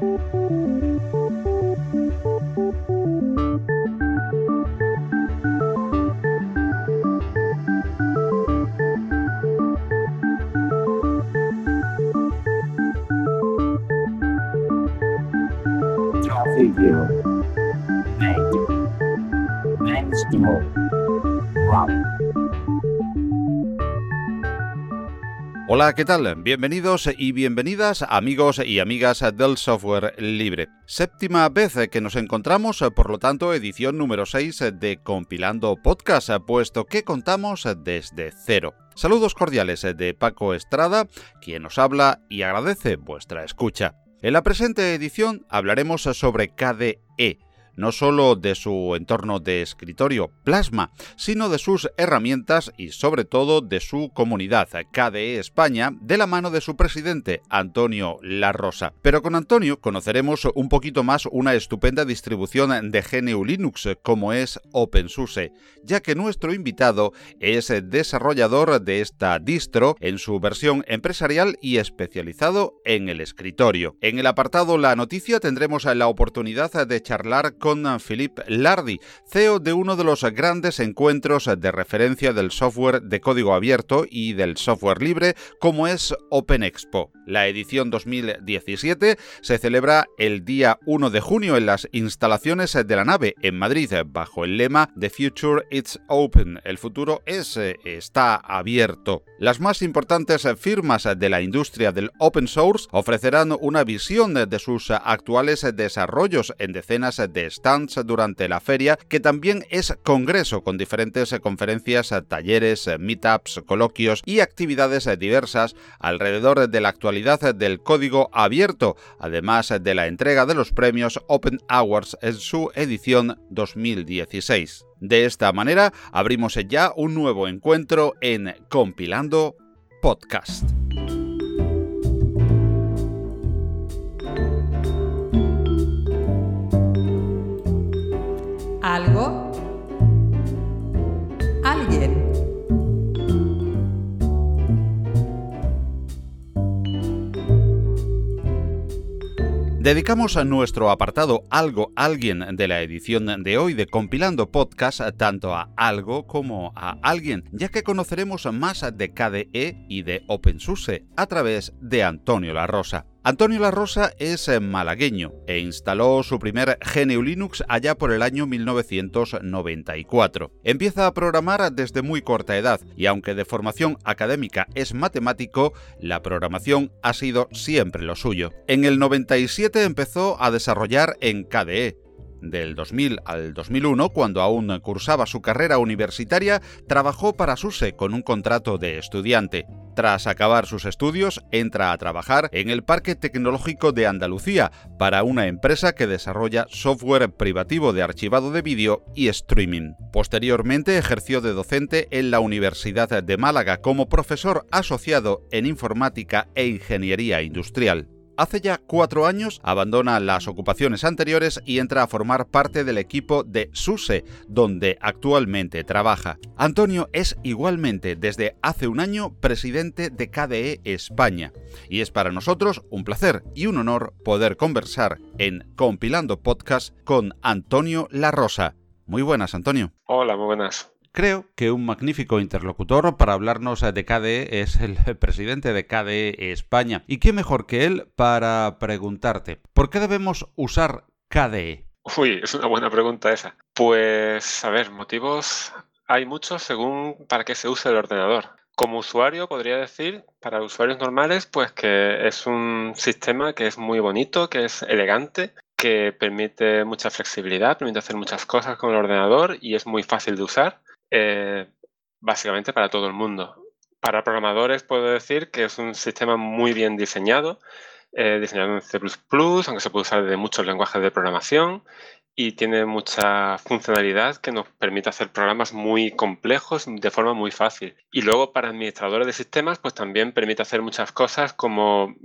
Música Hola, ¿qué tal? Bienvenidos y bienvenidas amigos y amigas del software libre. Séptima vez que nos encontramos, por lo tanto, edición número 6 de Compilando Podcast, puesto que contamos desde cero. Saludos cordiales de Paco Estrada, quien nos habla y agradece vuestra escucha. En la presente edición hablaremos sobre KDE no solo de su entorno de escritorio Plasma, sino de sus herramientas y sobre todo de su comunidad KDE España de la mano de su presidente Antonio La Rosa. Pero con Antonio conoceremos un poquito más una estupenda distribución de GNU Linux como es OpenSUSE, ya que nuestro invitado es desarrollador de esta distro en su versión empresarial y especializado en el escritorio. En el apartado La Noticia tendremos la oportunidad de charlar con Philippe Lardy, CEO de uno de los grandes encuentros de referencia del software de código abierto y del software libre como es Open Expo. La edición 2017 se celebra el día 1 de junio en las instalaciones de la nave en Madrid bajo el lema The Future It's Open. El futuro es está abierto. Las más importantes firmas de la industria del open source ofrecerán una visión de sus actuales desarrollos en decenas de stands durante la feria, que también es congreso con diferentes conferencias, talleres, meetups, coloquios y actividades diversas alrededor de la actualidad del código abierto, además de la entrega de los premios Open Awards en su edición 2016. De esta manera, abrimos ya un nuevo encuentro en Compilando Podcast. Algo, alguien. Dedicamos a nuestro apartado Algo Alguien de la edición de hoy de Compilando Podcast tanto a algo como a alguien, ya que conoceremos más de KDE y de OpenSUSE a través de Antonio La Rosa. Antonio La Rosa es eh, malagueño e instaló su primer GNU Linux allá por el año 1994. Empieza a programar desde muy corta edad y aunque de formación académica es matemático, la programación ha sido siempre lo suyo. En el 97 empezó a desarrollar en KDE, del 2000 al 2001, cuando aún cursaba su carrera universitaria, trabajó para SUSE con un contrato de estudiante. Tras acabar sus estudios, entra a trabajar en el Parque Tecnológico de Andalucía para una empresa que desarrolla software privativo de archivado de vídeo y streaming. Posteriormente ejerció de docente en la Universidad de Málaga como profesor asociado en informática e ingeniería industrial. Hace ya cuatro años abandona las ocupaciones anteriores y entra a formar parte del equipo de SUSE, donde actualmente trabaja. Antonio es igualmente desde hace un año presidente de KDE España. Y es para nosotros un placer y un honor poder conversar en Compilando Podcast con Antonio La Rosa. Muy buenas, Antonio. Hola, muy buenas. Creo que un magnífico interlocutor para hablarnos de KDE es el presidente de KDE España. ¿Y qué mejor que él para preguntarte, ¿por qué debemos usar KDE? Uy, es una buena pregunta esa. Pues, a ver, motivos hay muchos según para qué se usa el ordenador. Como usuario podría decir, para usuarios normales, pues que es un sistema que es muy bonito, que es elegante, que permite mucha flexibilidad, permite hacer muchas cosas con el ordenador y es muy fácil de usar. Eh, básicamente para todo el mundo. Para programadores puedo decir que es un sistema muy bien diseñado, eh, diseñado en C++, aunque se puede usar de muchos lenguajes de programación y tiene mucha funcionalidad que nos permite hacer programas muy complejos de forma muy fácil. Y luego para administradores de sistemas, pues también permite hacer muchas cosas como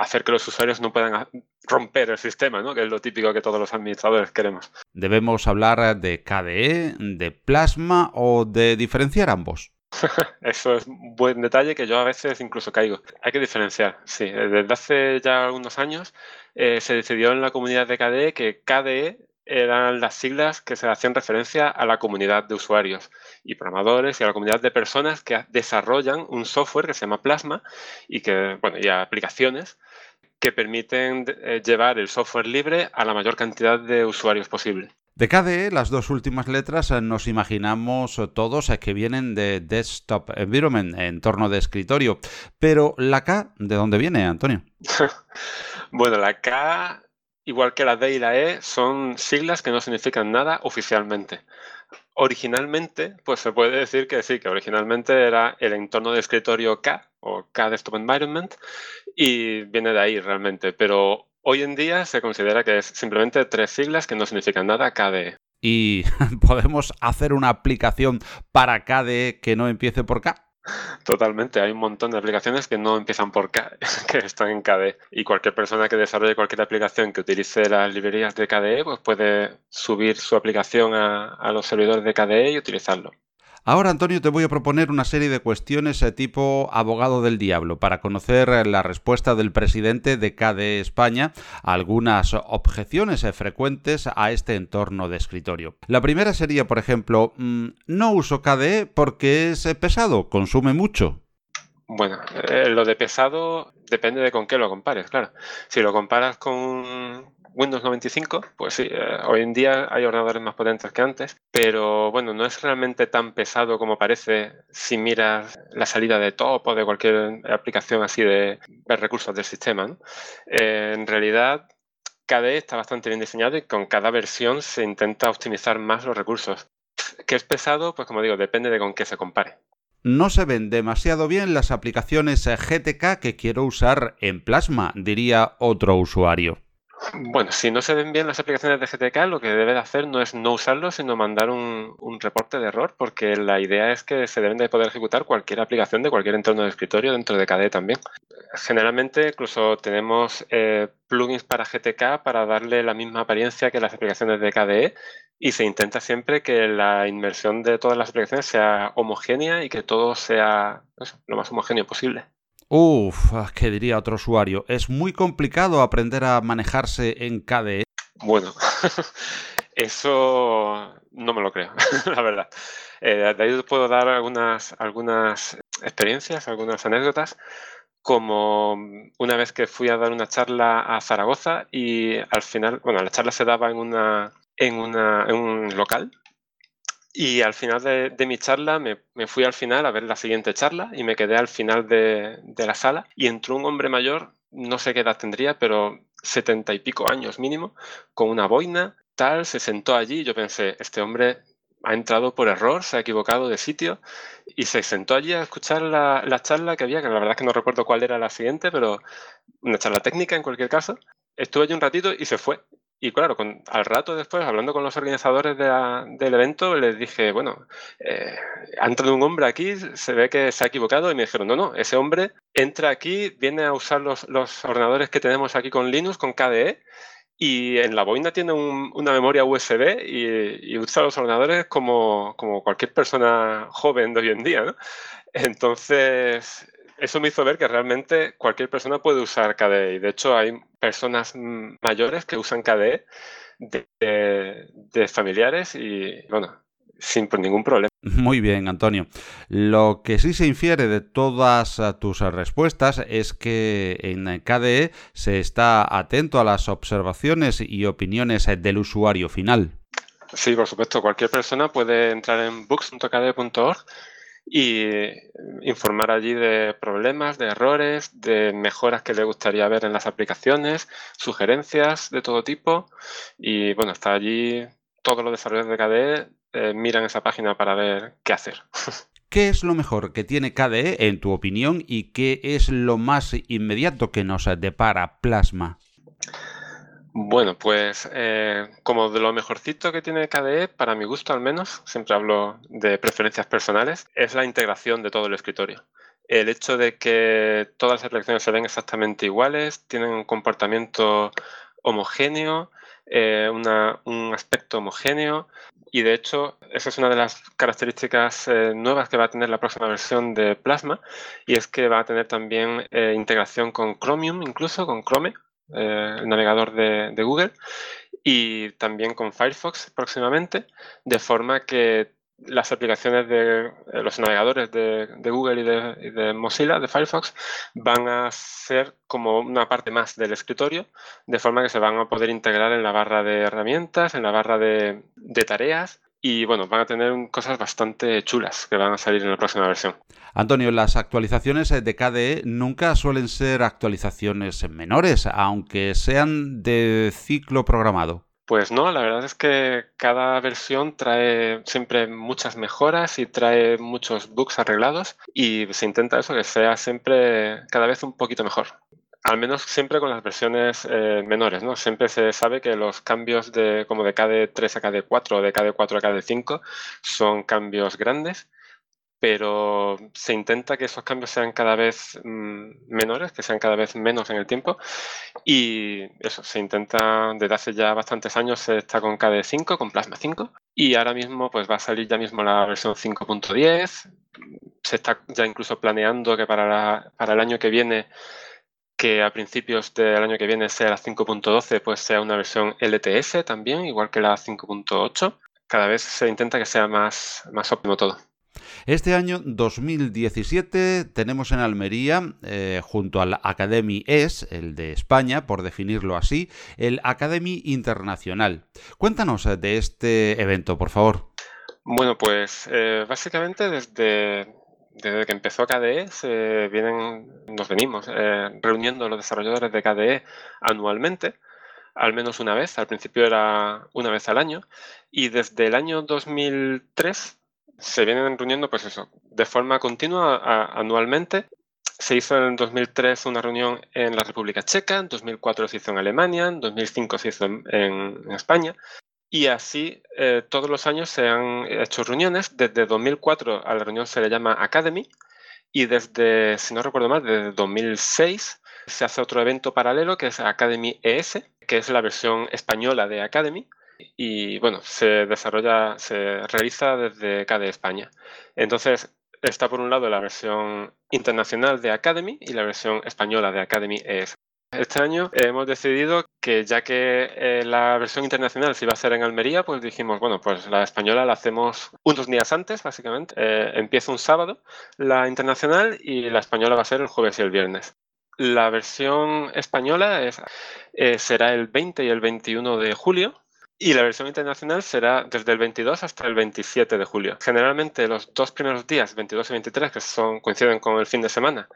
hacer que los usuarios no puedan romper el sistema, ¿no? que es lo típico que todos los administradores queremos. ¿Debemos hablar de KDE, de Plasma o de diferenciar ambos? Eso es un buen detalle que yo a veces incluso caigo. Hay que diferenciar, sí. Desde hace ya algunos años eh, se decidió en la comunidad de KDE que KDE eran las siglas que se hacían referencia a la comunidad de usuarios y programadores y a la comunidad de personas que desarrollan un software que se llama Plasma y que, bueno, y aplicaciones que permiten eh, llevar el software libre a la mayor cantidad de usuarios posible. De KDE, las dos últimas letras eh, nos imaginamos eh, todos que vienen de Desktop Environment, entorno de escritorio. Pero la K, ¿de dónde viene, Antonio? bueno, la K igual que la D y la E, son siglas que no significan nada oficialmente. Originalmente, pues se puede decir que sí, que originalmente era el entorno de escritorio K o K Desktop Environment y viene de ahí realmente, pero hoy en día se considera que es simplemente tres siglas que no significan nada KDE. ¿Y podemos hacer una aplicación para KDE que no empiece por K? Totalmente, hay un montón de aplicaciones que no empiezan por K, que están en KDE. Y cualquier persona que desarrolle cualquier aplicación que utilice las librerías de KDE, pues puede subir su aplicación a, a los servidores de KDE y utilizarlo. Ahora, Antonio, te voy a proponer una serie de cuestiones eh, tipo abogado del diablo para conocer eh, la respuesta del presidente de KDE España a algunas objeciones eh, frecuentes a este entorno de escritorio. La primera sería, por ejemplo, mm, no uso KDE porque es pesado, consume mucho. Bueno, lo de pesado depende de con qué lo compares, claro. Si lo comparas con Windows 95, pues sí, eh, hoy en día hay ordenadores más potentes que antes, pero bueno, no es realmente tan pesado como parece si miras la salida de top o de cualquier aplicación así de, recursos del sistema. Eh, en realidad, KDE está bastante bien diseñado y con cada versión se intenta optimizar más los recursos. ¿Qué es pesado? Pues como digo, depende de con qué se compare. No se ven demasiado bien las aplicaciones GTK que quiero usar en Plasma, diría otro usuario. Bueno, si no se ven bien las aplicaciones de GTK, lo que debe de hacer no es no usarlo, sino mandar un, reporte de error, porque la idea es que se deben de poder ejecutar cualquier aplicación de cualquier entorno de escritorio dentro de KDE también. Generalmente incluso tenemos eh, plugins para GTK para darle la misma apariencia que las aplicaciones de KDE y se intenta siempre que la inmersión de todas las aplicaciones sea homogénea y que todo sea lo más homogéneo posible. Uf, ¿qué diría otro usuario? Es muy complicado aprender a manejarse en KDE. Bueno, eso no me lo creo, la verdad. Eh, de ahí puedo dar algunas, algunas experiencias, algunas anécdotas, como una vez que fui a dar una charla a Zaragoza y al final, bueno, la charla se daba en, una, en, una, en un local y al final de, mi charla me, fui al final a ver la siguiente charla y me quedé al final de, la sala y entró un hombre mayor, no sé qué edad tendría, pero setenta y pico años mínimo, con una boina, tal, se sentó allí y yo pensé, este hombre ha entrado por error, se ha equivocado de sitio y se sentó allí a escuchar la, la charla que había, que la verdad es que no recuerdo cuál era la siguiente, pero una charla técnica en cualquier caso. Estuve allí un ratito y se fue. Y claro, al rato después, hablando con los organizadores del evento, les dije, bueno, eh, ha entrado un hombre aquí, se ve que se ha equivocado y me dijeron, no, no, ese hombre entra aquí, viene a usar los, ordenadores que tenemos aquí con Linux, con KDE, y en la boina tiene una memoria USB y, usa los ordenadores como, como cualquier persona joven de hoy en día, ¿no? Entonces, eso me hizo ver que realmente cualquier persona puede usar KDE. Y de hecho hay personas mayores que usan KDE de, familiares y, bueno, sin ningún problema. Muy bien, Antonio. Lo que sí se infiere de todas eh, tus respuestas es que en KDE se está atento a las observaciones y opiniones del usuario final. Sí, por supuesto. Cualquier persona puede entrar en books.kde.org y informar allí de problemas, de errores, de mejoras que le gustaría ver en las aplicaciones, sugerencias de todo tipo. Y bueno, está allí todos los desarrolladores de KDE eh, miran esa página para ver qué hacer. ¿Qué es lo mejor que tiene KDE en tu opinión y qué es lo más inmediato que nos depara Plasma? Bueno, pues eh, como de lo mejorcito que tiene KDE, para mi gusto al menos, siempre hablo de preferencias personales, es la integración de todo el escritorio. El hecho de que todas las aplicaciones se ven exactamente iguales, tienen un comportamiento homogéneo, eh, un aspecto homogéneo, Y de hecho, esa es una de las características eh, nuevas que va a tener la próxima versión de Plasma, y es que va a tener también integración con Chromium, incluso con Chrome, eh, el navegador de, Google, y también con Firefox próximamente, de forma que las aplicaciones de los navegadores de, Google y de, Mozilla, de Firefox, van a ser como una parte más del escritorio, de forma que se van a poder integrar en la barra de herramientas, en la barra de, tareas y bueno, van a tener cosas bastante chulas que van a salir en la próxima versión. Antonio, las actualizaciones de KDE nunca suelen ser actualizaciones menores, aunque sean de ciclo programado. Pues no, la verdad es que cada versión trae siempre muchas mejoras y trae muchos bugs arreglados y se intenta eso, que sea siempre cada vez un poquito mejor. Al menos siempre con las versiones eh, menores, ¿no? Siempre se sabe que los cambios de como de KD3 a KD4 o de KD4 a KD5 son cambios grandes pero se intenta que esos cambios sean cada vez mm, menores, que sean cada vez menos en el tiempo. Y eso, se intenta, desde hace ya bastantes años se está con KD5, con Plasma 5, y ahora mismo pues va a salir ya mismo la versión 5.10. Se está ya incluso planeando que para, para el año que viene que a principios del año que viene sea la 5.12, pues sea una versión LTS también, igual que la 5.8. Cada vez se intenta que sea más, más óptimo todo. Este año 2017 tenemos en Almería, eh, junto al Academy ES, el de España, por definirlo así, el Academy Internacional. Cuéntanos eh, de este evento, por favor. Bueno, pues eh, básicamente desde, desde que empezó KDE se vienen, nos venimos reuniendo los desarrolladores de KDE anualmente al menos una vez, al principio era una vez al año, y desde el año 2003 se vienen reuniendo, pues eso, de forma continua anualmente. Se hizo en 2003 una reunión en la República Checa, en 2004 se hizo en Alemania, en 2005 se hizo en, España. Y así eh, todos los años se han hecho reuniones. Desde 2004 a la reunión se le llama Academy y desde, si no recuerdo mal, desde 2006 se hace otro evento paralelo que es Academy ES, que es la versión española de Academy, y bueno, se desarrolla, se realiza desde KDE España. Entonces, está por un lado la versión internacional de Academy y la versión española de Academy ES. Este año hemos decidido que ya que eh, la versión internacional se iba a hacer en Almería, pues dijimos, bueno, pues la española la hacemos unos días antes, básicamente. Eh, empieza un sábado la internacional y la española va a ser el jueves y el viernes. La versión española eh, será el 20 y el 21 de julio y la versión internacional será desde el 22 hasta el 27 de julio. Generalmente los dos primeros días, 22 y 23, que son, coinciden con el fin de semana,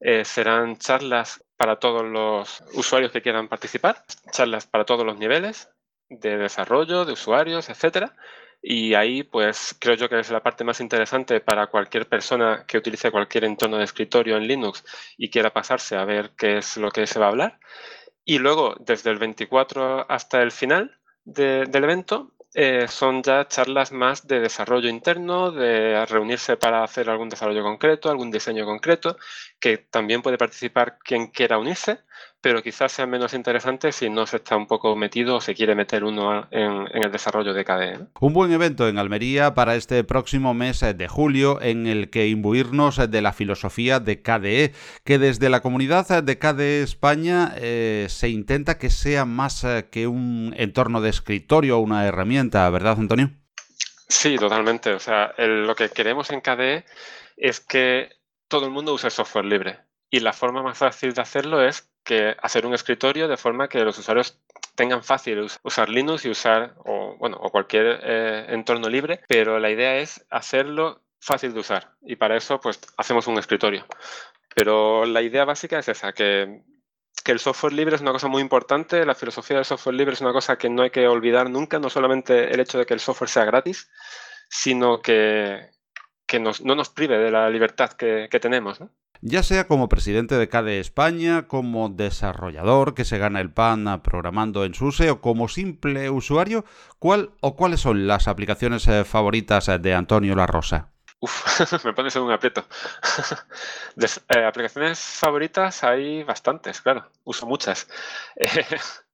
eh, serán charlas para todos los usuarios que quieran participar, charlas para todos los niveles de desarrollo, de usuarios, etcétera. Y ahí, pues, creo yo que es la parte más interesante para cualquier persona que utilice cualquier entorno de escritorio en Linux y quiera pasarse a ver qué es lo que se va a hablar. Y luego, desde el 24 hasta el final, del evento eh, son ya charlas más de desarrollo interno, de reunirse para hacer algún desarrollo concreto, algún diseño concreto, que también puede participar quien quiera unirse, pero quizás sea menos interesante si no se está un poco metido o se quiere meter uno en, el desarrollo de KDE. Un buen evento en Almería para este próximo mes de julio en el que imbuirnos de la filosofía de KDE, que desde la comunidad de KDE España eh, se intenta que sea más eh, que un entorno de escritorio o una herramienta, ¿verdad, Antonio? Sí, totalmente. O sea, lo que queremos en KDE es que todo el mundo use software libre. Y la forma más fácil de hacerlo es hacer un escritorio de forma que los usuarios tengan fácil usar Linux y usar o, bueno, o cualquier eh, entorno libre, pero la idea es hacerlo fácil de usar y para eso pues hacemos un escritorio. Pero la idea básica es esa, que, que el software libre es una cosa muy importante, la filosofía del software libre es una cosa que no hay que olvidar nunca, no solamente el hecho de que el software sea gratis, sino que, que no nos prive de la libertad que, tenemos. Ya sea como presidente de CADE España, como desarrollador que se gana el pan programando en SUSE o como simple usuario, ¿cuál o cuáles son las aplicaciones eh, favoritas eh, de Antonio La Rosa? Uf, me pones en un aprieto. Eh, aplicaciones favoritas hay bastantes, claro, uso muchas.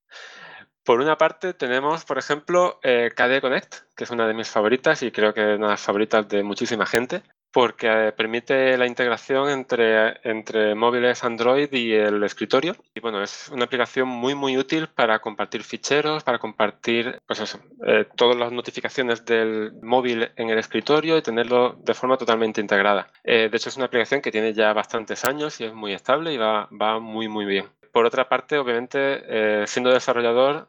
Por una parte tenemos, por ejemplo, eh, KDE Connect, que es una de mis favoritas y creo que una de las favoritas de muchísima gente, porque eh, permite la integración entre, entre móviles Android y el escritorio. Y bueno, es una aplicación muy, muy útil para compartir ficheros, para compartir, pues eso, eh, todas las notificaciones del móvil en el escritorio y tenerlo de forma totalmente integrada. Eh, de hecho, es una aplicación que tiene ya bastantes años y es muy estable y va, va muy, muy bien. Por otra parte, obviamente, siendo desarrollador,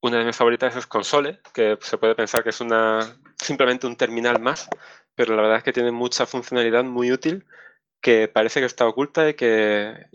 una de mis favoritas es Console, que se puede pensar que es una simplemente un terminal más, pero la verdad es que tiene mucha funcionalidad muy útil que parece que está oculta y que,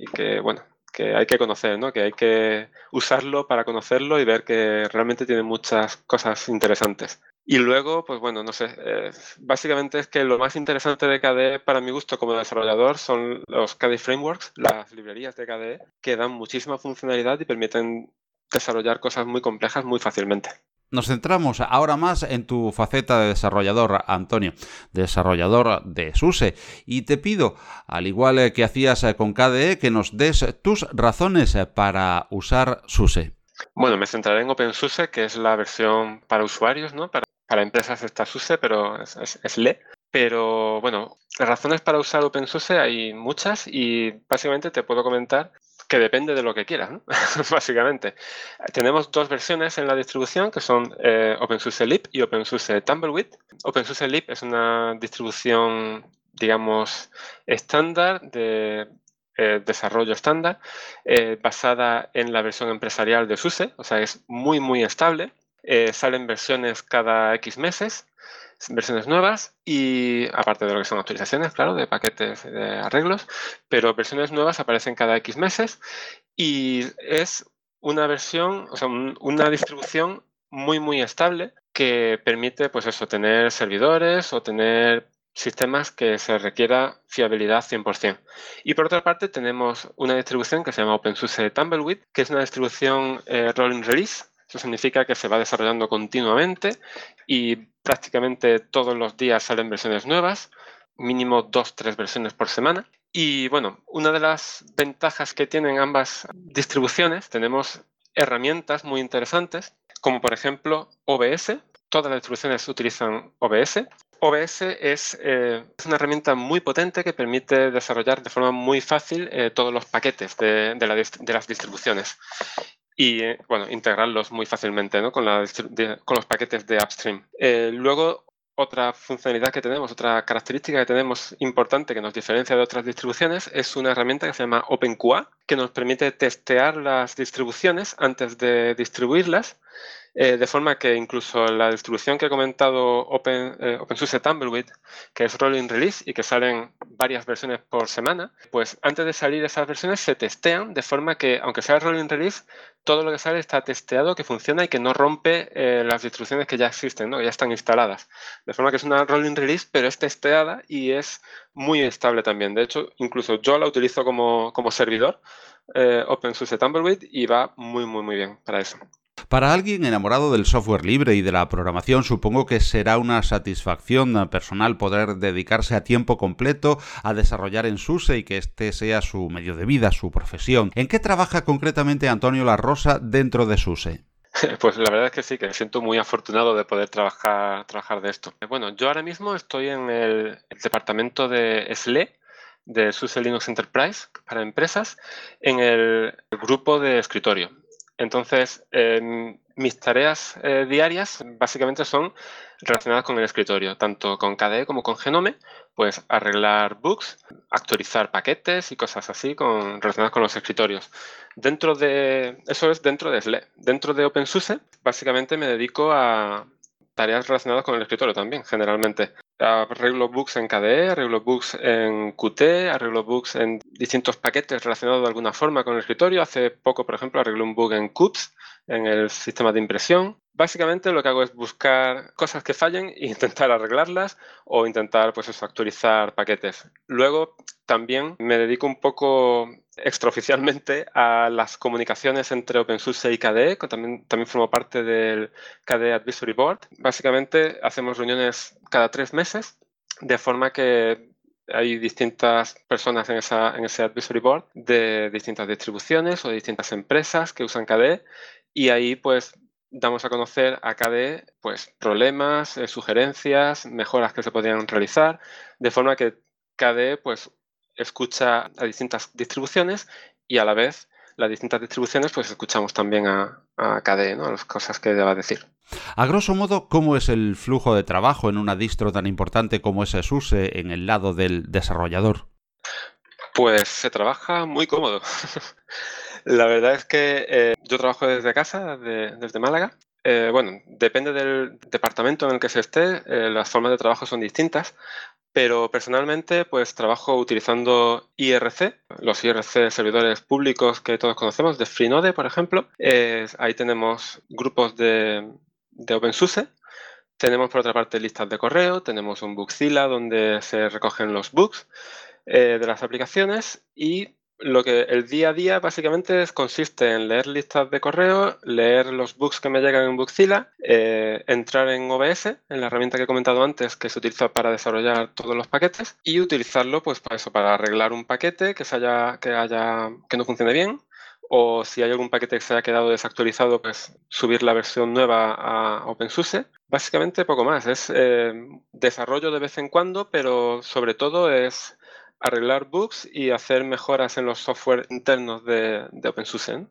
bueno, que hay que conocer, ¿no? que hay que usarlo para conocerlo y ver que realmente tiene muchas cosas interesantes. Y luego, pues bueno, no sé, eh, básicamente es que lo más interesante de KDE para mi gusto como desarrollador son los KDE Frameworks, las librerías de KDE, que dan muchísima funcionalidad y permiten desarrollar cosas muy complejas muy fácilmente. Nos centramos ahora más en tu faceta de desarrollador, Antonio, desarrollador de SUSE, y te pido, al igual que hacías con KDE, que nos des tus razones para usar SUSE. Bueno, me centraré en OpenSUSE, que es la versión para usuarios, ¿no? Para, empresas está SUSE, pero es, es LE. Pero bueno, las razones para usar OpenSUSE hay muchas y básicamente te puedo comentar que depende de lo que quieras, básicamente. Tenemos dos versiones en la distribución que son eh, OpenSUSE Leap y OpenSUSE Tumbleweed. OpenSUSE Leap es una distribución, digamos, estándar de eh, desarrollo estándar, eh, basada en la versión empresarial de SUSE, o sea, es muy, muy estable. salen versiones cada X meses versiones nuevas y aparte de lo que son actualizaciones, claro, de paquetes de arreglos, pero versiones nuevas aparecen cada X meses y es una versión, o sea, una distribución muy, muy estable que permite, pues eso, tener servidores o tener sistemas que se requiera fiabilidad 100%. Y por otra parte tenemos una distribución que se llama OpenSUSE Tumbleweed, que es una distribución eh, rolling release, eso significa que se va desarrollando continuamente y prácticamente todos los días salen versiones nuevas, mínimo dos, tres versiones por semana. Y bueno, una de las ventajas que tienen ambas distribuciones, tenemos herramientas muy interesantes, como por ejemplo OBS. Todas las distribuciones utilizan OBS. OBS es, eh, una herramienta muy potente que permite desarrollar de forma muy fácil eh, todos los paquetes de, de las distribuciones y eh, bueno, integrarlos muy fácilmente ¿no? con, con, los paquetes de upstream. Eh, luego, otra funcionalidad que tenemos, otra característica que tenemos importante que nos diferencia de otras distribuciones es una herramienta que se llama OpenQA, que nos permite testear las distribuciones antes de distribuirlas eh, de forma que incluso la distribución que he comentado Open, eh, OpenSUSE Tumbleweed, que es Rolling Release y que salen varias versiones por semana, pues antes de salir esas versiones se testean de forma que, aunque sea Rolling Release, todo lo que sale está testeado, que funciona y que no rompe eh, las distribuciones que ya existen, ¿no? que ya están instaladas. De forma que es una Rolling Release, pero es testeada y es muy estable también. De hecho, incluso yo la utilizo como, como servidor, OpenSUSE Tumbleweed, y va muy, muy, muy bien para eso. Para alguien enamorado del software libre y de la programación, supongo que será una satisfacción personal poder dedicarse a tiempo completo a desarrollar en SUSE y que este sea su medio de vida, su profesión. ¿En qué trabaja concretamente Antonio La Rosa dentro de SUSE? Pues la verdad es que sí, que me siento muy afortunado de poder trabajar, trabajar de esto. Bueno, yo ahora mismo estoy en el, departamento de SLE, de SUSE Linux Enterprise para empresas, en el grupo de escritorio. Entonces, em, mis tareas eh, diarias básicamente son relacionadas con el escritorio, tanto con KDE como con Genome, pues arreglar bugs, actualizar paquetes y cosas así con, relacionadas con los escritorios. Dentro de, eso es dentro de SLE. Dentro de OpenSUSE, básicamente me dedico a tareas relacionadas con el escritorio también, generalmente. Arreglo bugs en KDE, arreglo bugs en Qt, arreglo bugs en distintos paquetes relacionados de alguna forma con el escritorio. Hace poco, por ejemplo, arreglé un bug en CUPS, en el sistema de impresión. Básicamente lo que hago es buscar cosas que fallen e intentar arreglarlas o intentar pues eso, actualizar paquetes. Luego también me dedico un poco extraoficialmente a las comunicaciones entre OpenSUSE y KDE, que también, también formo parte del KDE Advisory Board. Básicamente hacemos reuniones cada tres meses, de forma que hay distintas personas en, en ese Advisory Board de distintas distribuciones o de distintas empresas que usan KDE y ahí pues damos a conocer a KDE pues, problemas, eh, sugerencias, mejoras que se podrían realizar, de forma que KDE pues, escucha a distintas distribuciones y a la vez las distintas distribuciones pues escuchamos también a, a KDE, ¿no? las cosas que deba decir. A grosso modo, ¿cómo es el flujo de trabajo en una distro tan importante como es SUSE en el lado del desarrollador? Pues se trabaja muy cómodo. La verdad es que eh, yo trabajo desde casa, desde Málaga. Eh, bueno, depende del departamento en el que se esté, eh, las formas de trabajo son distintas, pero personalmente pues trabajo utilizando IRC, los IRC servidores públicos que todos conocemos, de Freenode, por ejemplo. ahí tenemos grupos de, de OpenSUSE, tenemos por otra parte listas de correo, tenemos un Bugzilla donde se recogen los bugs de las aplicaciones y lo que el día a día básicamente consiste en leer listas de correo, leer los bugs que me llegan en Bugzilla, eh, entrar en OBS, en la herramienta que he comentado antes, que se utiliza para desarrollar todos los paquetes, y utilizarlo pues para eso, para arreglar un paquete que se haya, que haya, que no funcione bien, o si hay algún paquete que se haya quedado desactualizado, pues subir la versión nueva a OpenSUSE. Básicamente poco más, es eh, desarrollo de vez en cuando, pero sobre todo es arreglar bugs y hacer mejoras en los software internos de, OpenSUSE.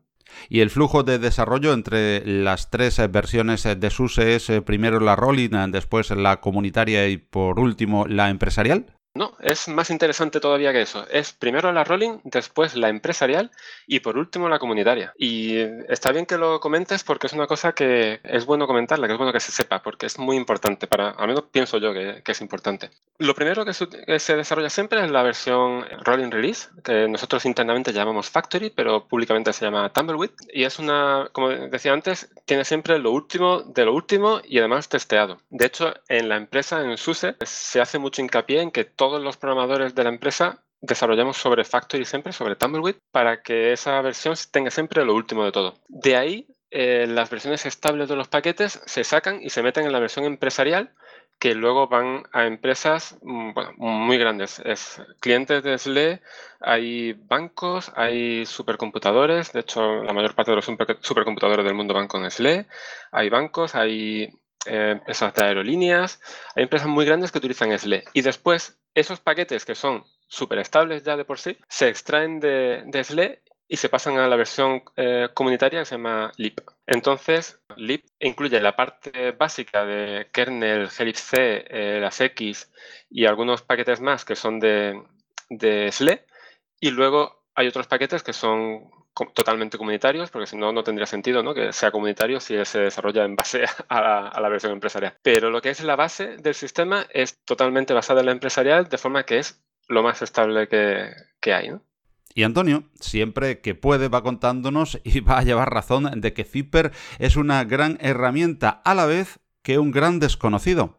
Y el flujo de desarrollo entre las tres versiones de SUSE es eh, primero la rolling, después la comunitaria y por último la empresarial. No, es más interesante todavía que eso. Es primero la rolling, después la empresarial y por último la comunitaria. Y está bien que lo comentes porque es una cosa que es bueno comentarla, que es bueno que se sepa, porque es muy importante para, al menos pienso yo que, es importante. Lo primero que se, desarrolla siempre es la versión rolling release, que nosotros internamente llamamos Factory, pero públicamente se llama Tumbleweed. Y es una, como decía antes, tiene siempre lo último de lo último y además testeado. De hecho, en la empresa, en SUSE, se hace mucho hincapié en que todo todos los programadores de la empresa desarrollamos sobre Factory siempre, sobre Tumbleweed, para que esa versión tenga siempre lo último de todo. De ahí, eh, las versiones estables de los paquetes se sacan y se meten en la versión empresarial, que luego van a empresas mm, muy grandes. Es clientes de SLE, hay bancos, hay supercomputadores, de hecho la mayor parte de los supercomputadores del mundo van con SLE, hay bancos, hay eh, empresas de aerolíneas, hay empresas muy grandes que utilizan SLE. Y después esos paquetes que son súper estables ya de por sí, se extraen de, SLE y se pasan a la versión eh, comunitaria que se llama LIP. Entonces, LIP incluye la parte básica de kernel, glibc, eh, las X y algunos paquetes más que son de SLE. Y luego hay otros paquetes que son totalmente comunitarios, porque si no, no tendría sentido ¿no? que sea comunitario si se desarrolla en base a la, versión empresarial. Pero lo que es la base del sistema es totalmente basada en la empresarial, de forma que es lo más estable que, que hay. Y Antonio, siempre que puede, va contándonos y va a llevar razón de que Zipper es una gran herramienta a la vez que un gran desconocido.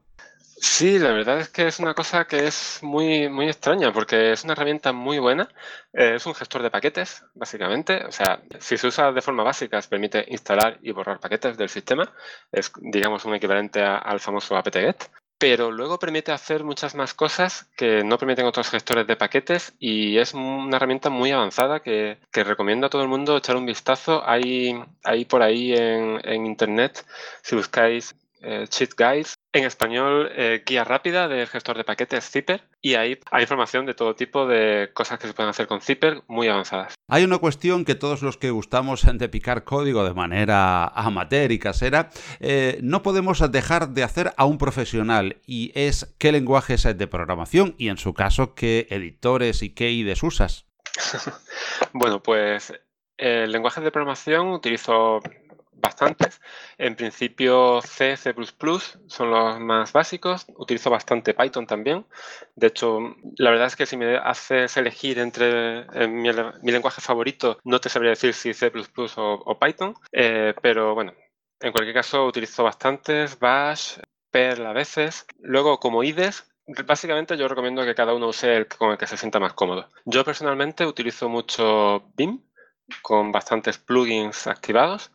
Sí, la verdad es que es una cosa que es muy, muy extraña porque es una herramienta muy buena. Eh, es un gestor de paquetes, básicamente. O sea, si se usa de forma básica, permite instalar y borrar paquetes del sistema. Es, digamos, un equivalente al famoso apt-get. Pero luego permite hacer muchas más cosas que no permiten otros gestores de paquetes y es una herramienta muy avanzada que, recomiendo a todo el mundo echar un vistazo. Hay, hay por ahí en, en Internet, si buscáis eh, cheat guides en español, eh, guía rápida del gestor de paquetes Zipper y ahí hay información de todo tipo de cosas que se pueden hacer con Zipper muy avanzadas. Hay una cuestión que todos los que gustamos de picar código de manera amateur y casera eh, no podemos dejar de hacer a un profesional y es qué lenguajes de programación y en su caso qué editores y qué IDEs usas. bueno, pues el lenguaje de programación utilizo bastantes. En principio C, C++ son los más básicos. Utilizo bastante Python también. De hecho, la verdad es que si me haces elegir entre eh, mi, lenguaje favorito, no te sabría decir si C++ o, Python. Eh, pero bueno, en cualquier caso utilizo bastantes, Bash, Perl a veces. Luego, como IDES, Básicamente yo recomiendo que cada uno use el con el que se sienta más cómodo. Yo personalmente utilizo mucho BIM con bastantes plugins activados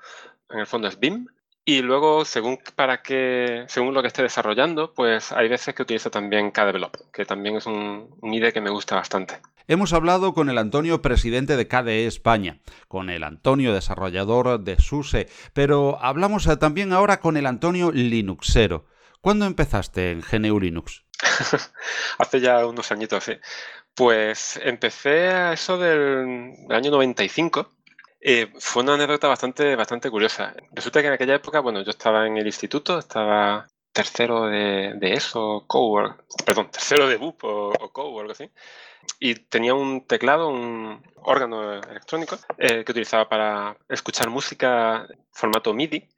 en el fondo es BIM. Y luego, según para qué, según lo que esté desarrollando, pues hay veces que utilizo también KDevelop, que también es un, un IDE que me gusta bastante. Hemos hablado con el Antonio, presidente de KDE España, con el Antonio, desarrollador de SUSE, pero hablamos también ahora con el Antonio Linuxero. ¿Cuándo empezaste en GNU Linux? Hace ya unos añitos, sí. Pues empecé a eso del, año 95. Eh, fue una anécdota bastante, bastante curiosa. Resulta que en aquella época, bueno, yo estaba en el instituto, estaba tercero de, eso, Cowork, perdón, tercero de BUP o, o Cowork, así, y tenía un teclado, un órgano electrónico eh, que utilizaba para escuchar música formato MIDI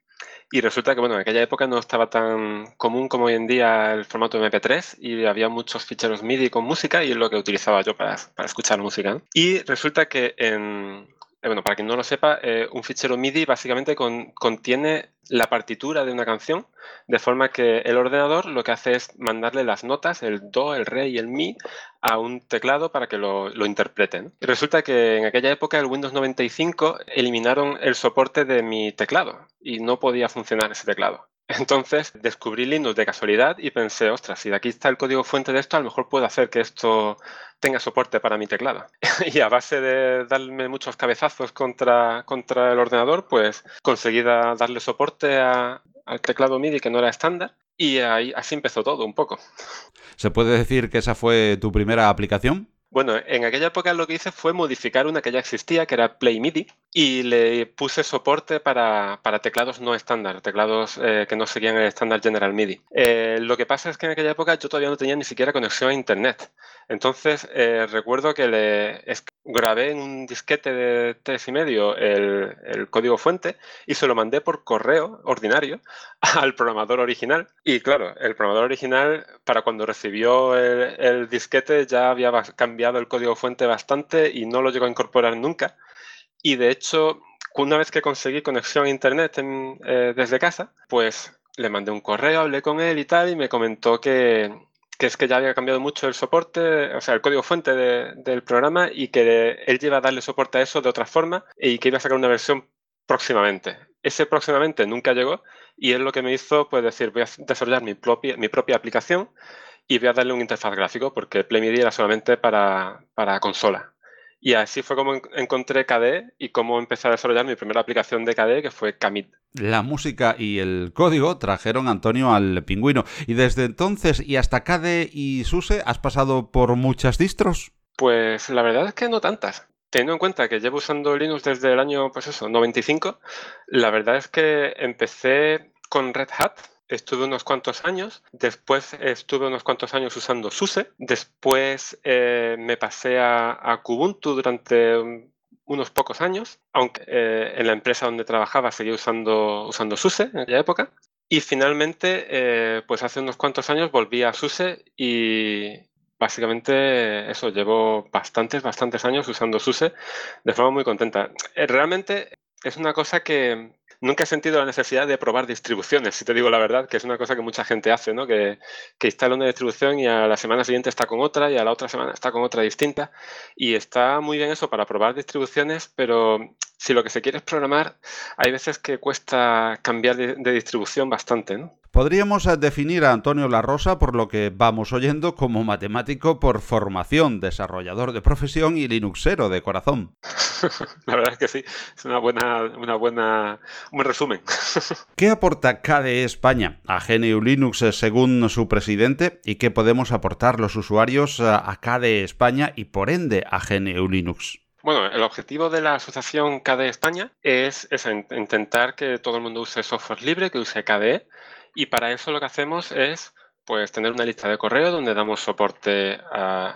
y resulta que, bueno, en aquella época no estaba tan común como hoy en día el formato MP3 y había muchos ficheros MIDI con música y es lo que utilizaba yo para, para escuchar música. Y resulta que en, eh, bueno, para quien no lo sepa, eh, un fichero MIDI básicamente contiene la partitura de una canción, de forma que el ordenador lo que hace es mandarle las notas, el do, el re y el mi, a un teclado para que lo, lo interpreten. Resulta que en aquella época, el Windows 95, eliminaron el soporte de mi teclado y no podía funcionar ese teclado. Entonces descubrí Linux de casualidad y pensé, ostras, si de aquí está el código fuente de esto, a lo mejor puedo hacer que esto tenga soporte para mi teclado. y a base de darme muchos cabezazos contra, contra el ordenador, pues conseguí darle soporte al teclado MIDI que no era estándar y ahí, así empezó todo un poco. ¿Se puede decir que esa fue tu primera aplicación? Bueno, en aquella época lo que hice fue modificar una que ya existía, que era Play MIDI, y le puse soporte para, teclados no estándar, teclados eh, que no seguían el estándar General MIDI. Eh, lo que pasa es que en aquella época yo todavía no tenía ni siquiera conexión a Internet. Entonces, eh, recuerdo que le grabé en un disquete de tres y medio el, el, código fuente y se lo mandé por correo ordinario al programador original. Y claro, el programador original, para cuando recibió el, el disquete, ya había cambiado el código fuente bastante y no lo llegó a incorporar nunca. Y de hecho, una vez que conseguí conexión a internet eh, desde casa, pues le mandé un correo, hablé con él y tal, y me comentó que, es que ya había cambiado mucho el soporte, o sea, el código fuente del programa y que él iba a darle soporte a eso de otra forma y que iba a sacar una versión próximamente. Ese próximamente nunca llegó y es lo que me hizo pues decir, voy a desarrollar mi propia, mi propia aplicación y voy a darle un interfaz gráfico porque PlayMedia era solamente para, para consola. Y así fue como encontré KDE y cómo empecé a desarrollar mi primera aplicación de KDE, que fue Kamit. La música y el código trajeron a Antonio al pingüino. Y desde entonces y hasta KDE y SUSE, ¿has pasado por muchas distros? Pues la verdad es que no tantas. Teniendo en cuenta que llevo usando Linux desde el año, pues eso, 95, la verdad es que empecé con Red Hat, estuve unos cuantos años, después estuve unos cuantos años usando SUSE, después eh, me pasé a, Kubuntu durante unos pocos años, aunque eh, en la empresa donde trabajaba seguía usando, usando SUSE en aquella época. Y finalmente, eh, pues hace unos cuantos años volví a SUSE y básicamente eso, llevo bastantes, bastantes años usando SUSE de forma muy contenta. Realmente es una cosa que, nunca he sentido la necesidad de probar distribuciones, si te digo la verdad, que es una cosa que mucha gente hace, ¿no? Que, que, instala una distribución y a la semana siguiente está con otra y a la otra semana está con otra distinta. Y está muy bien eso para probar distribuciones, pero si lo que se quiere es programar, hay veces que cuesta cambiar de, de distribución bastante, ¿no? Podríamos eh, definir a Antonio La Rosa, por lo que vamos oyendo, como matemático por formación, desarrollador de profesión y linuxero de corazón. La verdad es que sí, es una buena, una buena, un buen resumen. ¿Qué aporta KDE España a GNU Linux eh, según su presidente y qué podemos aportar los usuarios eh, a KDE España y por ende a GNU Linux? Bueno, el objetivo de la asociación KDE España es, es, intentar que todo el mundo use software libre, que use KDE, y para eso lo que hacemos es pues tener una lista de correo donde damos soporte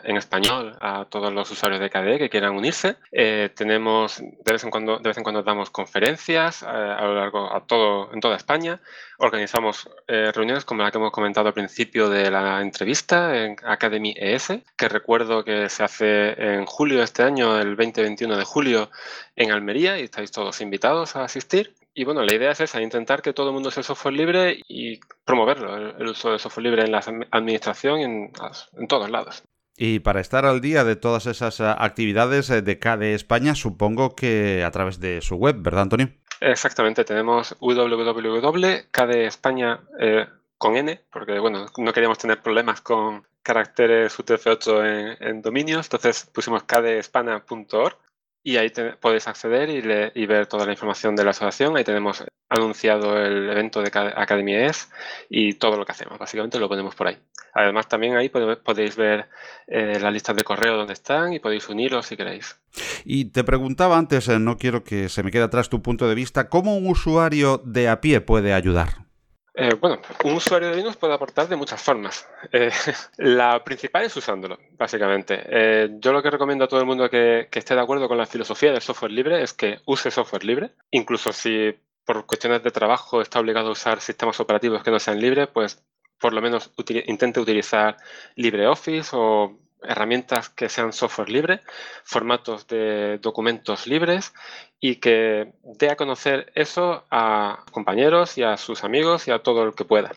en español a todos los usuarios de KDE que quieran unirse. Eh, tenemos de vez en cuando de vez en cuando damos conferencias eh, a lo largo a todo en toda España. Organizamos eh, reuniones como la que hemos comentado al principio de la entrevista en Academy ES, que recuerdo que se hace en julio de este año, el 2021 de julio, en Almería y estáis todos invitados a asistir. Y bueno, la idea es esa, intentar que todo el mundo sea software libre y promoverlo, el, uso de software libre en la administración en, en todos lados. Y para estar al día de todas esas eh, actividades eh, de KDE España, supongo que a través de su web, ¿verdad, Antonio? Exactamente, tenemos www.kdespaña eh, con n, porque bueno, no queríamos tener problemas con caracteres UTF-8 en, dominios, entonces pusimos kdespana.org y ahí podéis acceder y, ver toda la información de la asociación. Ahí tenemos anunciado el evento de Academia ES y todo lo que hacemos. Básicamente lo ponemos por ahí. Además, también ahí podéis ver eh, las listas de correo donde están y podéis uniros si queréis. Y te preguntaba antes, eh, no quiero que se me quede atrás tu punto de vista, ¿cómo un usuario de a pie puede ayudar? Eh, bueno, un usuario de Linux puede aportar de muchas formas. Eh, la principal es usándolo, básicamente. Eh, yo lo que recomiendo a todo el mundo que, esté de acuerdo con la filosofía del software libre es que use software libre. Incluso si por cuestiones de trabajo está obligado a usar sistemas operativos que no sean libres, pues por lo menos intente utilizar LibreOffice o herramientas que sean software libre, formatos de documentos libres y que dé a conocer eso a compañeros y a sus amigos y a todo el que pueda.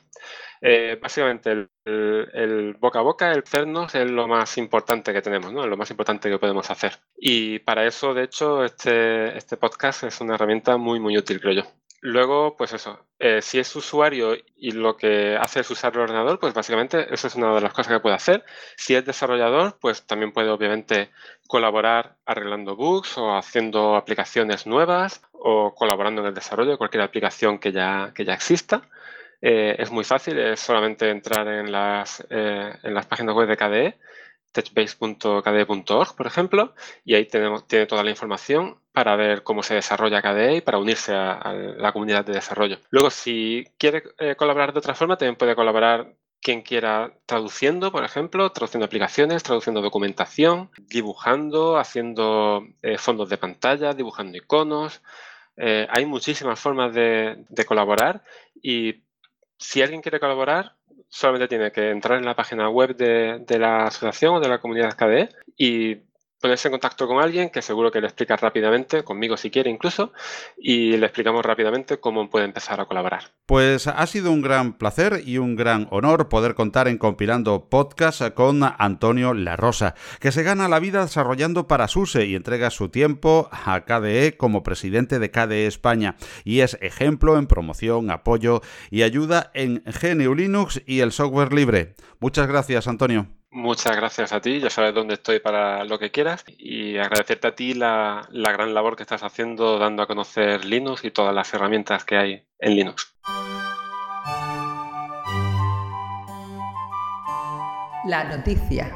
Eh, básicamente el, boca a boca, el CERNOS es lo más importante que tenemos, ¿no? es lo más importante que podemos hacer. Y para eso, de hecho, este, este podcast es una herramienta muy, muy útil, creo yo. Luego, pues eso, eh, si es usuario y lo que hace es usar el ordenador, pues básicamente eso es una de las cosas que puede hacer. Si es desarrollador, pues también puede obviamente colaborar arreglando bugs o haciendo aplicaciones nuevas o colaborando en el desarrollo de cualquier aplicación que ya, que ya exista. Eh, es muy fácil, es solamente entrar en las, eh, en las páginas web de KDE techbase.kde.org, por ejemplo, y ahí tenemos, tiene toda la información para ver cómo se desarrolla KDE y para unirse a, la comunidad de desarrollo. Luego, si quiere eh, colaborar de otra forma, también puede colaborar quien quiera traduciendo, por ejemplo, traduciendo aplicaciones, traduciendo documentación, dibujando, haciendo eh, fondos de pantalla, dibujando iconos. Eh, hay muchísimas formas de, de colaborar y si alguien quiere colaborar, solamente tiene que entrar en la página web de, de la asociación o de la comunidad KDE y ponerse en contacto con alguien que seguro que le explica rápidamente, conmigo si quiere incluso, y le explicamos rápidamente cómo puede empezar a colaborar. Pues ha sido un gran placer y un gran honor poder contar en Compilando Podcast con Antonio La Rosa, que se gana la vida desarrollando para SUSE y entrega su tiempo a KDE como presidente de KDE España, y es ejemplo en promoción, apoyo y ayuda en GNU Linux y el software libre. Muchas gracias, Antonio. Muchas gracias a ti, ya sabes dónde estoy para lo que quieras y agradecerte a ti la, la, gran labor que estás haciendo dando a conocer Linux y todas las herramientas que hay en Linux. La noticia.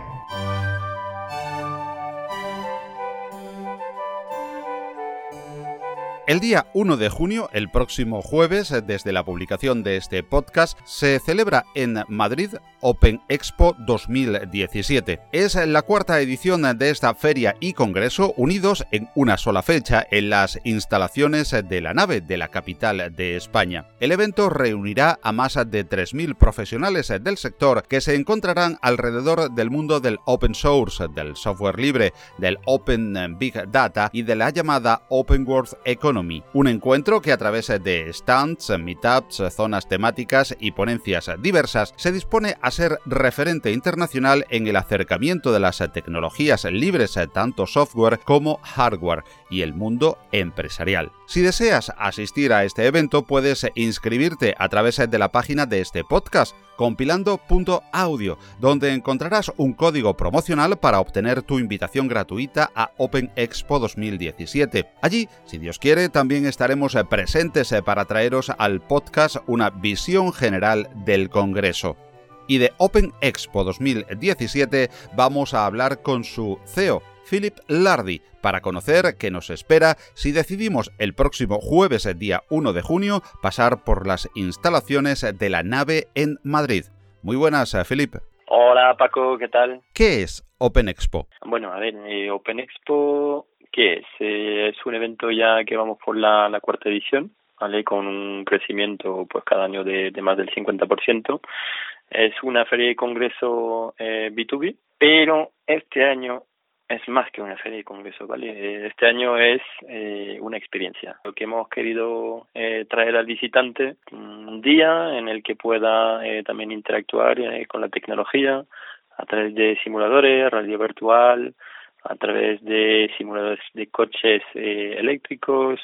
El día 1 de junio, el próximo jueves, desde la publicación de este podcast, se celebra en Madrid Open Expo 2017. Es la cuarta edición de esta feria y congreso unidos en una sola fecha en las instalaciones de la nave de la capital de España. El evento reunirá a más de 3.000 profesionales del sector que se encontrarán alrededor del mundo del open source, del software libre, del open big data y de la llamada Open World Economy un encuentro que a través de stands, meetups, zonas temáticas y ponencias diversas se dispone a ser referente internacional en el acercamiento de las tecnologías libres, tanto software como hardware, y el mundo empresarial. Si deseas asistir a este evento, puedes inscribirte a través de la página de este podcast, compilando.audio, donde encontrarás un código promocional para obtener tu invitación gratuita a Open Expo 2017. Allí, si Dios quiere, también estaremos presentes para traeros al podcast una visión general del Congreso. Y de Open Expo 2017 vamos a hablar con su CEO, Philip Lardy, para conocer qué nos espera si decidimos el próximo jueves, día 1 de junio, pasar por las instalaciones de la nave en Madrid. Muy buenas, Philip. Hola Paco, ¿qué tal? ¿Qué es Open Expo? Bueno, a ver, eh, Open Expo, ¿qué es? Eh, es un evento ya que vamos por la, cuarta edición, ¿vale? Con un crecimiento pues cada año de, de más del 50%. Es una feria de congreso eh, B2B, pero este año es más que una feria de congreso, ¿vale? Este año es eh, una experiencia. Lo que hemos querido eh, traer al visitante, un día en el que pueda eh, también interactuar eh, con la tecnología a través de simuladores, radio virtual, a través de simuladores de coches eh, eléctricos,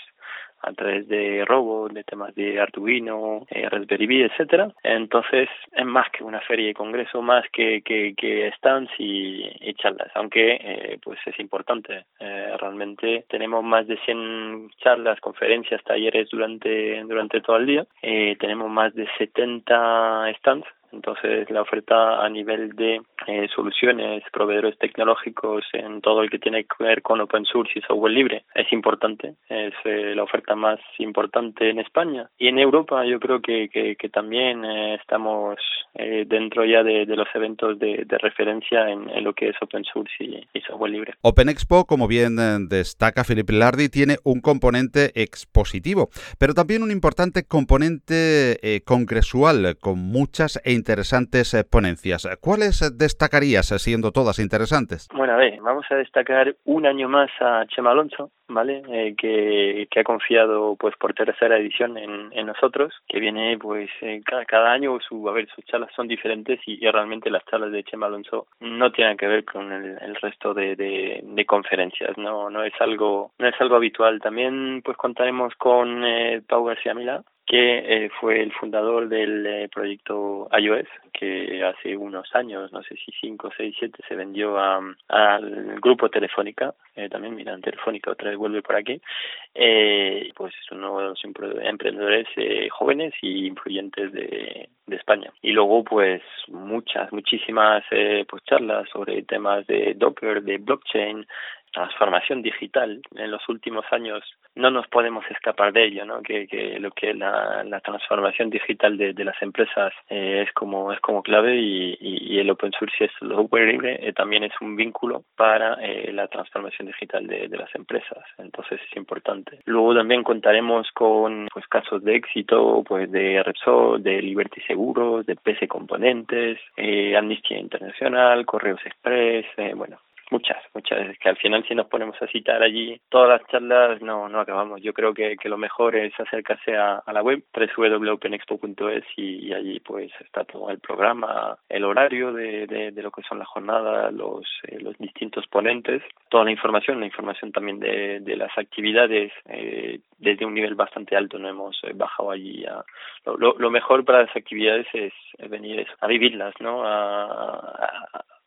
a través de robots, de temas de Arduino, eh, Raspberry etcétera. Entonces es más que una feria de congreso, más que, que, que stands y, charlas, aunque eh, pues es importante. Eh, realmente tenemos más de 100 charlas, conferencias, talleres durante, durante todo el día. Eh, tenemos más de 70 stands entonces, la oferta a nivel de eh, soluciones, proveedores tecnológicos en todo el que tiene que ver con open source y software libre es importante. Es eh, la oferta más importante en España. Y en Europa yo creo que, que, que también eh, estamos dentro ya de, de, los eventos de, de referencia en, en, lo que es open source y, software libre. Open Expo, como bien destaca Felipe Lardi, tiene un componente expositivo, pero también un importante componente congresual con muchas e interesantes eh, ponencias. ¿Cuáles destacarías eh, siendo todas interesantes? Bueno, a ver, vamos a destacar un año más a Chema Alonso, ¿vale? Eh, que, que, ha confiado pues por tercera edición en, en nosotros, que viene pues cada, cada, año, su, a ver, sus charlas son diferentes y, realmente las charlas de Chema Alonso no tienen que ver con el, resto de, de, conferencias, no no es algo no es algo habitual. También pues contaremos con eh, Pau García Mila, que eh, fue el fundador del eh, proyecto iOS, que hace unos años, no sé si cinco, seis, siete, se vendió al grupo Telefónica, eh, también miran Telefónica otra vez vuelve por aquí, eh, pues es uno de los emprendedores jóvenes y influyentes de, de España. Y luego pues muchas, muchísimas pues charlas sobre temas de Docker, de blockchain, transformación digital en los últimos años no nos podemos escapar de ello no que, que lo que la, la transformación digital de, de las empresas eh, es como es como clave y, y, el open source es el software libre también es un vínculo para eh, la transformación digital de, de, las empresas. Entonces es importante. Luego también contaremos con pues casos de éxito pues de Repsol de Liberty Seguros de PC Componentes eh, Amnistía Internacional Correos Express eh, bueno muchas, muchas. Es que al final si nos ponemos a citar allí todas las charlas no no acabamos. Yo creo que, que lo mejor es acercarse a, a la web www.openexpo.es y, y, allí pues está todo el programa, el horario de, de, lo que son las jornadas, los, eh, los distintos ponentes, toda la información, la información también de, de las actividades eh, desde un nivel bastante alto. No hemos eh, bajado allí. A, lo, mejor para las actividades es, venir a vivirlas, ¿no?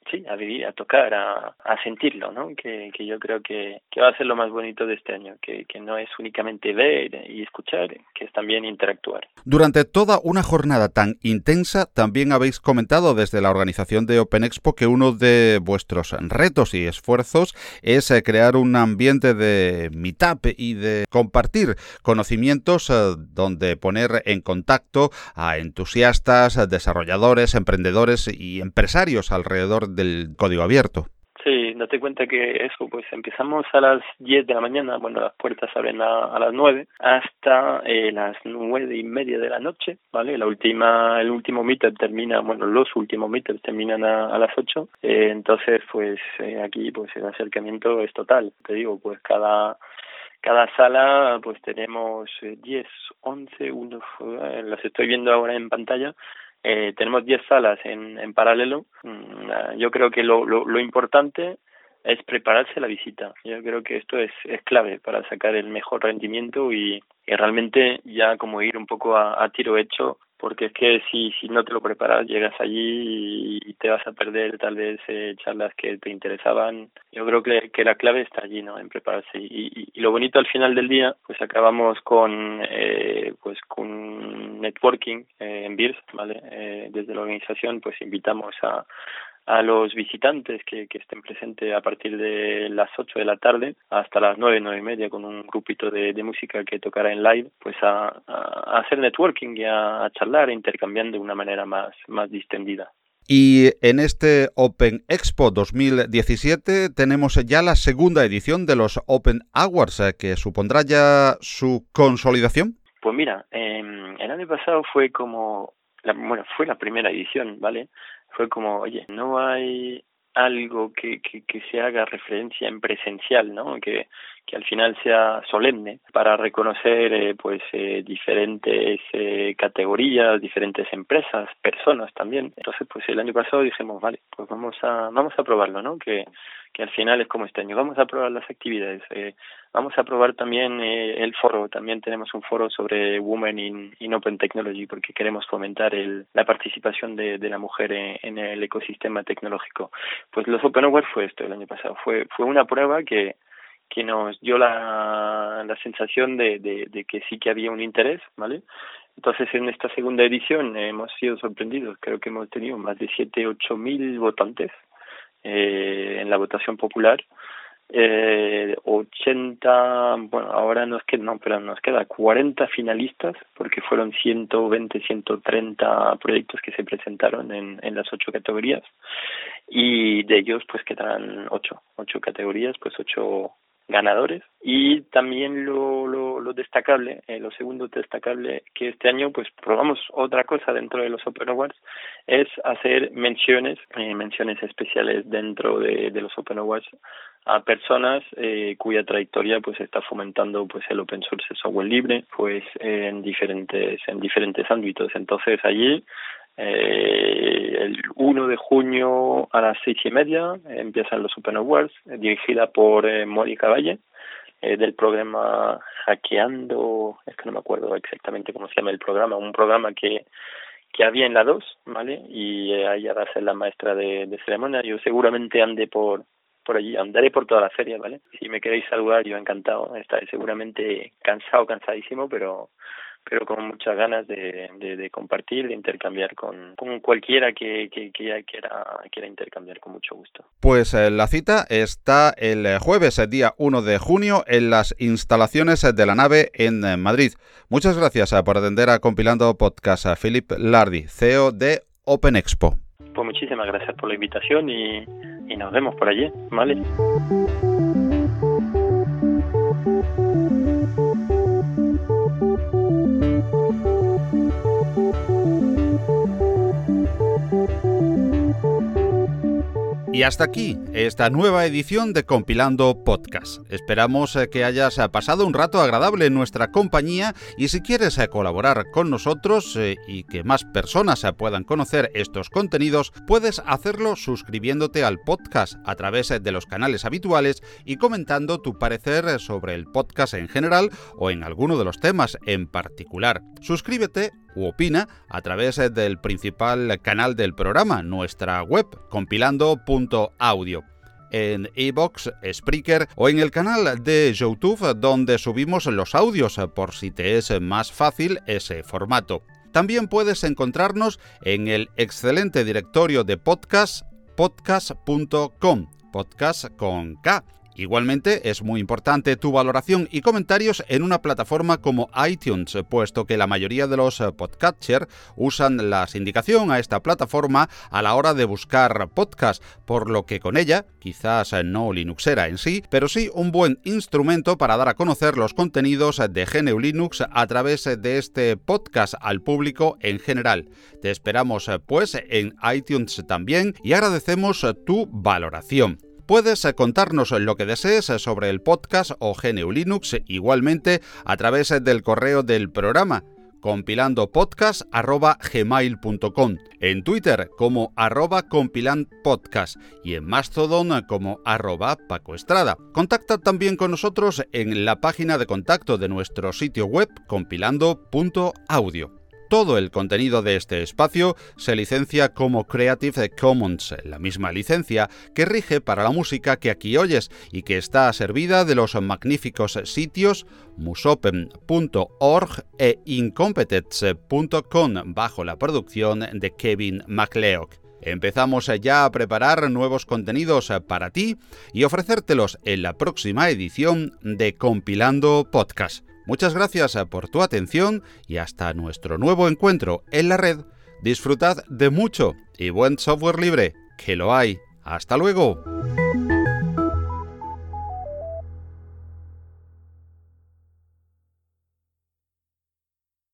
Sí, a vivir, a tocar, a, sentirlo, ¿no? Que, que yo creo que, que, va a ser lo más bonito de este año, que, que, no es únicamente ver y escuchar, que es también interactuar. Durante toda una jornada tan intensa, también habéis comentado desde la organización de Open Expo que uno de vuestros retos y esfuerzos es eh, crear un ambiente de meetup y de compartir conocimientos eh, donde poner en contacto a entusiastas, desarrolladores, emprendedores y empresarios alrededor del código abierto. Sí, date cuenta que eso, pues empezamos a las 10 de la mañana, bueno, las puertas abren a, las 9, hasta eh, las nueve y media de la noche, ¿vale? La última, el último meetup termina, bueno, los últimos meetups terminan a, las 8, eh, entonces, pues eh, aquí, pues el acercamiento es total, te digo, pues cada cada sala pues tenemos 10, 11, uno, las estoy viendo ahora en pantalla, eh, tenemos 10 salas en, en paralelo. Mm, yo creo que lo, lo, lo, importante es prepararse la visita. Yo creo que esto es, es clave para sacar el mejor rendimiento y, y realmente ya como ir un poco a, a tiro hecho porque es que si, si no te lo preparas llegas allí y, te vas a perder tal vez eh, charlas que te interesaban. Yo creo que, que la clave está allí, ¿no? En prepararse. Y, y, y lo bonito al final del día, pues acabamos con, eh, pues networking eh, en BIRS, ¿vale? Eh, desde la organización pues invitamos a, a los visitantes que, estén presentes a partir de las 8 de la tarde hasta las 9, 9 y media con un grupito de, música que tocará en live, pues a, hacer networking y a, a charlar intercambiando de una manera más, más distendida. Y en este Open Expo 2017 tenemos ya la segunda edición de los Open Awards, que supondrá ya su consolidación. Pues mira, eh, el año pasado fue como, la, bueno, fue la primera edición, ¿vale? fue como, oye, no hay algo que, que, que se haga referencia en presencial, ¿no? Que, que al final sea solemne para reconocer eh, pues eh, diferentes eh, categorías, diferentes empresas, personas también. Entonces pues el año pasado dijimos vale pues vamos a vamos a probarlo, ¿no? Que que al final es como este año. Vamos a probar las actividades. Eh, vamos a probar también eh, el foro. También tenemos un foro sobre Women in, Open Technology porque queremos fomentar el, la participación de, de la mujer en, en, el ecosistema tecnológico. Pues los Open Awards fue esto el año pasado. Fue, fue una prueba que, que nos dio la, la sensación de, de, que sí que había un interés, ¿vale? Entonces, en esta segunda edición hemos sido sorprendidos. Creo que hemos tenido más de siete, ocho mil votantes eh, en la votación popular. Eh, 80, bueno, ahora nos queda, no, pero nos queda 40 finalistas, porque fueron 120, 130 proyectos que se presentaron en, en las ocho categorías, y de ellos pues quedarán ocho, ocho categorías, pues ocho ganadores. Y también lo, lo, lo destacable, eh, lo segundo destacable que este año pues probamos otra cosa dentro de los Open Awards es hacer menciones, eh, menciones especiales dentro de, de los Open Awards a personas eh, cuya trayectoria pues está fomentando pues el open source el software libre pues en diferentes en diferentes ámbitos. Entonces allí eh, el 1 de junio a las seis y media empiezan los Open Awards, eh, dirigida por eh, Mónica Valle, eh, del programa Hackeando, es que no me acuerdo exactamente cómo se llama el programa, un programa que, que había en la 2, ¿vale? Y eh, ella va a ser la maestra de, de ceremonia. Yo seguramente ande por, por allí, andaré por toda la feria, ¿vale? Si me queréis saludar, yo encantado. Estaré seguramente cansado, cansadísimo, pero pero con muchas ganas de, de, de compartir, de intercambiar con, con cualquiera que, que, que, quiera, quiera intercambiar con mucho gusto. Pues eh, la cita está el jueves, el día 1 de junio, en las instalaciones de la nave en eh, Madrid. Muchas gracias eh, por atender a Compilando Podcast a Philip Lardi, CEO de Open Expo. Pues muchísimas gracias por la invitación y, y nos vemos por allí, ¿vale? Y hasta aquí esta nueva edición de Compilando Podcast. Esperamos eh, que hayas eh, pasado un rato agradable en nuestra compañía y si quieres eh, colaborar con nosotros y que más personas puedan conocer estos contenidos, puedes hacerlo suscribiéndote al podcast a través de los canales habituales y comentando tu parecer sobre el podcast en general o en alguno de los temas en particular. Suscríbete u opina a través del principal canal del programa, nuestra web, compilando.audio en iBox, Spreaker o en el canal de YouTube donde subimos los audios por si te es más fácil ese formato. También puedes encontrarnos en el excelente directorio de podcast podcast.com, podcast con K Igualmente es muy importante tu valoración y comentarios en una plataforma como iTunes, puesto que la mayoría de los podcatchers usan la sindicación a esta plataforma a la hora de buscar podcast, por lo que con ella, quizás no Linuxera en sí, pero sí un buen instrumento para dar a conocer los contenidos de GNU Linux a través de este podcast al público en general. Te esperamos pues en iTunes también y agradecemos tu valoración. Puedes contarnos lo que desees sobre el podcast o GNU Linux igualmente a través del correo del programa compilandopodcast.gmail.com, en Twitter como arroba compilandpodcast y en Mastodon como arroba Paco Estrada. Contacta también con nosotros en la página de contacto de nuestro sitio web compilando.audio. Todo el contenido de este espacio se licencia como Creative Commons, la misma licencia que rige para la música que aquí oyes y que está servida de los magníficos sitios musopen.org e incompetence.com bajo la producción de Kevin MacLeod. Empezamos ya a preparar nuevos contenidos para ti y ofrecértelos en la próxima edición de Compilando Podcast. Muchas gracias eh, por tu atención y hasta nuestro nuevo encuentro en la red. Disfrutad de mucho y buen software libre, que lo hay. Hasta luego.